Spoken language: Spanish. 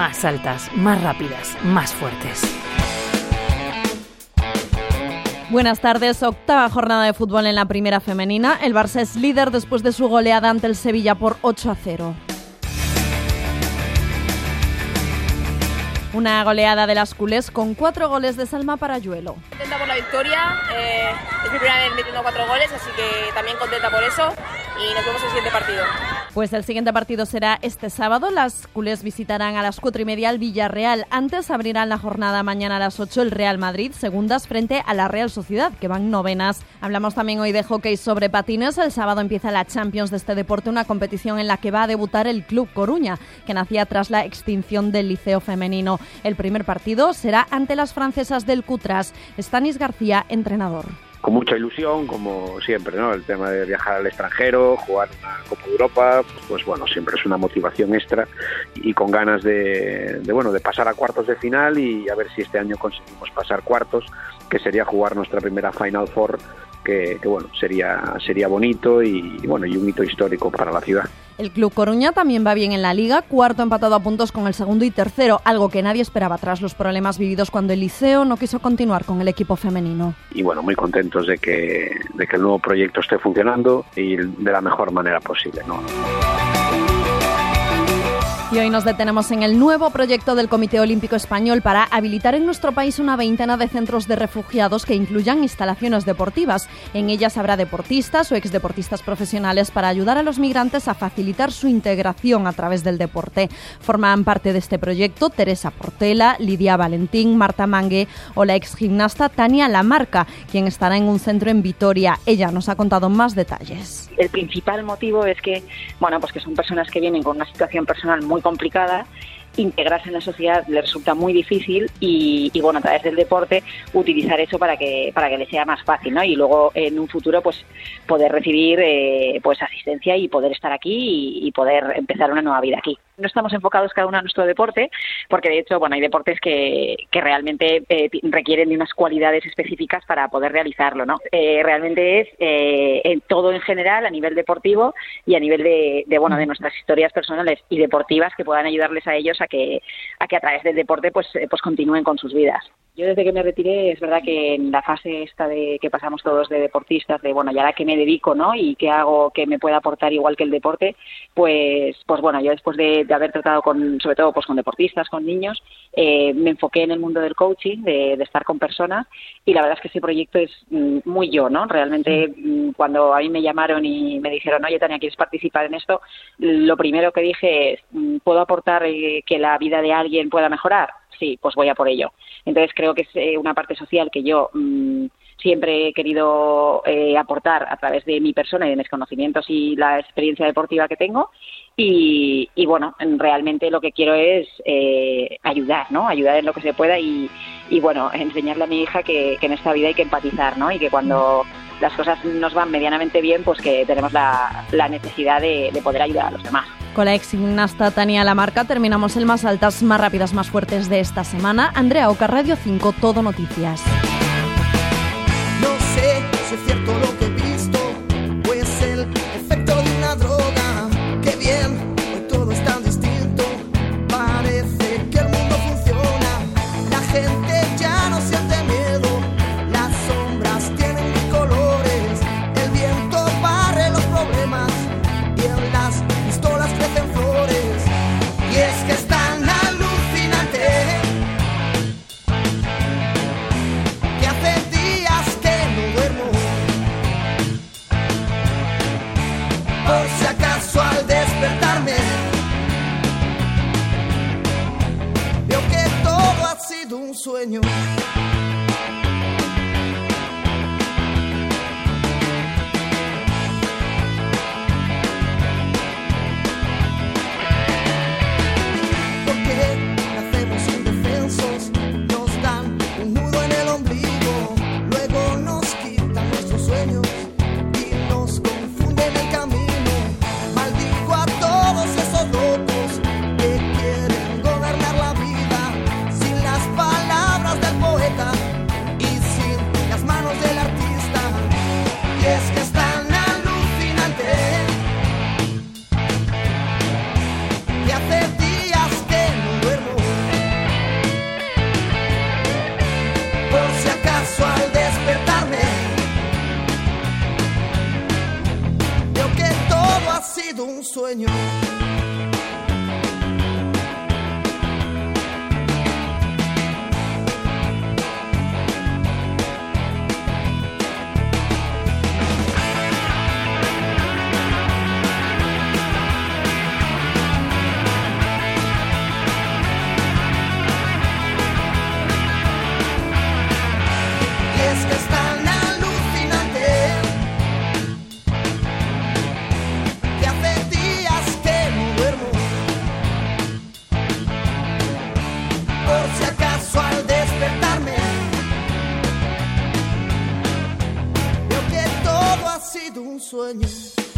más altas, más rápidas, más fuertes. Buenas tardes, octava jornada de fútbol en la primera femenina. El Barça es líder después de su goleada ante el Sevilla por 8 a 0. Una goleada de las culés con cuatro goles de Salma Parayuelo. Contenta por la victoria, eh, es mi primera vez metiendo cuatro goles, así que también contenta por eso y nos vemos en el siguiente partido. Pues el siguiente partido será este sábado. Las culés visitarán a las cuatro y media al Villarreal. Antes abrirán la jornada mañana a las 8 el Real Madrid, segundas frente a la Real Sociedad, que van novenas. Hablamos también hoy de hockey sobre patines. El sábado empieza la Champions de este deporte, una competición en la que va a debutar el Club Coruña, que nacía tras la extinción del Liceo Femenino. El primer partido será ante las francesas del Cutras. Stanis García, entrenador con mucha ilusión, como siempre, ¿no? El tema de viajar al extranjero, jugar una Copa de Europa, pues bueno, siempre es una motivación extra y con ganas de, de, bueno, de pasar a cuartos de final y a ver si este año conseguimos pasar cuartos, que sería jugar nuestra primera Final Four que, bueno, sería, sería bonito y, bueno, y un hito histórico para la ciudad. El Club Coruña también va bien en la liga, cuarto empatado a puntos con el segundo y tercero, algo que nadie esperaba tras los problemas vividos cuando el Liceo no quiso continuar con el equipo femenino. Y bueno, muy contentos de que, de que el nuevo proyecto esté funcionando y de la mejor manera posible. ¿no? Y hoy nos detenemos en el nuevo proyecto del Comité Olímpico Español para habilitar en nuestro país una veintena de centros de refugiados que incluyan instalaciones deportivas. En ellas habrá deportistas o exdeportistas profesionales para ayudar a los migrantes a facilitar su integración a través del deporte. Forman parte de este proyecto Teresa Portela, Lidia Valentín, Marta Mangue o la ex gimnasta Tania Lamarca, quien estará en un centro en Vitoria. Ella nos ha contado más detalles. El principal motivo es que, bueno, pues que son personas que vienen con una situación personal muy complicada integrarse en la sociedad le resulta muy difícil y, bueno a través del deporte utilizar eso para que para que le sea más fácil ¿no? y luego en un futuro pues poder recibir eh, pues asistencia y poder estar aquí y poder empezar una nueva vida aquí no estamos enfocados cada uno a nuestro deporte, porque de hecho, bueno, hay deportes que, que realmente eh, requieren de unas cualidades específicas para poder realizarlo, ¿no? Eh, realmente es eh, en todo en general, a nivel deportivo y a nivel de, de, bueno, de nuestras historias personales y deportivas que puedan ayudarles a ellos a que, a que a través del deporte pues, pues continúen con sus vidas. Yo desde que me retiré, es verdad que en la fase esta de que pasamos todos de deportistas, de bueno, ya la que me dedico, ¿no? Y qué hago que me pueda aportar igual que el deporte, pues, pues bueno, yo después de, de haber tratado con, sobre todo, pues con deportistas, con niños, eh, me enfoqué en el mundo del coaching, de, de, estar con personas, y la verdad es que ese proyecto es mm, muy yo, ¿no? Realmente, mm, cuando a mí me llamaron y me dijeron, oye, Tania, ¿quieres participar en esto? Lo primero que dije es, mm, ¿puedo aportar eh, que la vida de alguien pueda mejorar? Sí, pues voy a por ello. Entonces creo que es eh, una parte social que yo mmm, siempre he querido eh, aportar a través de mi persona y de mis conocimientos y la experiencia deportiva que tengo. Y, bueno, realmente lo que quiero es eh, ayudar, ¿no? Ayudar en lo que se pueda y, bueno, enseñarle a mi hija que, en esta vida hay que empatizar, ¿no? Y que cuando las cosas nos van medianamente bien, pues que tenemos la, necesidad de poder ayudar a los demás. Con la ex gimnasta Tania Lamarca terminamos el más altas, más rápidas, más fuertes de esta semana. Andrea Oca, Radio 5, Todo Noticias. No sé si es cierto lo que un sueño. Sueño. um sonho.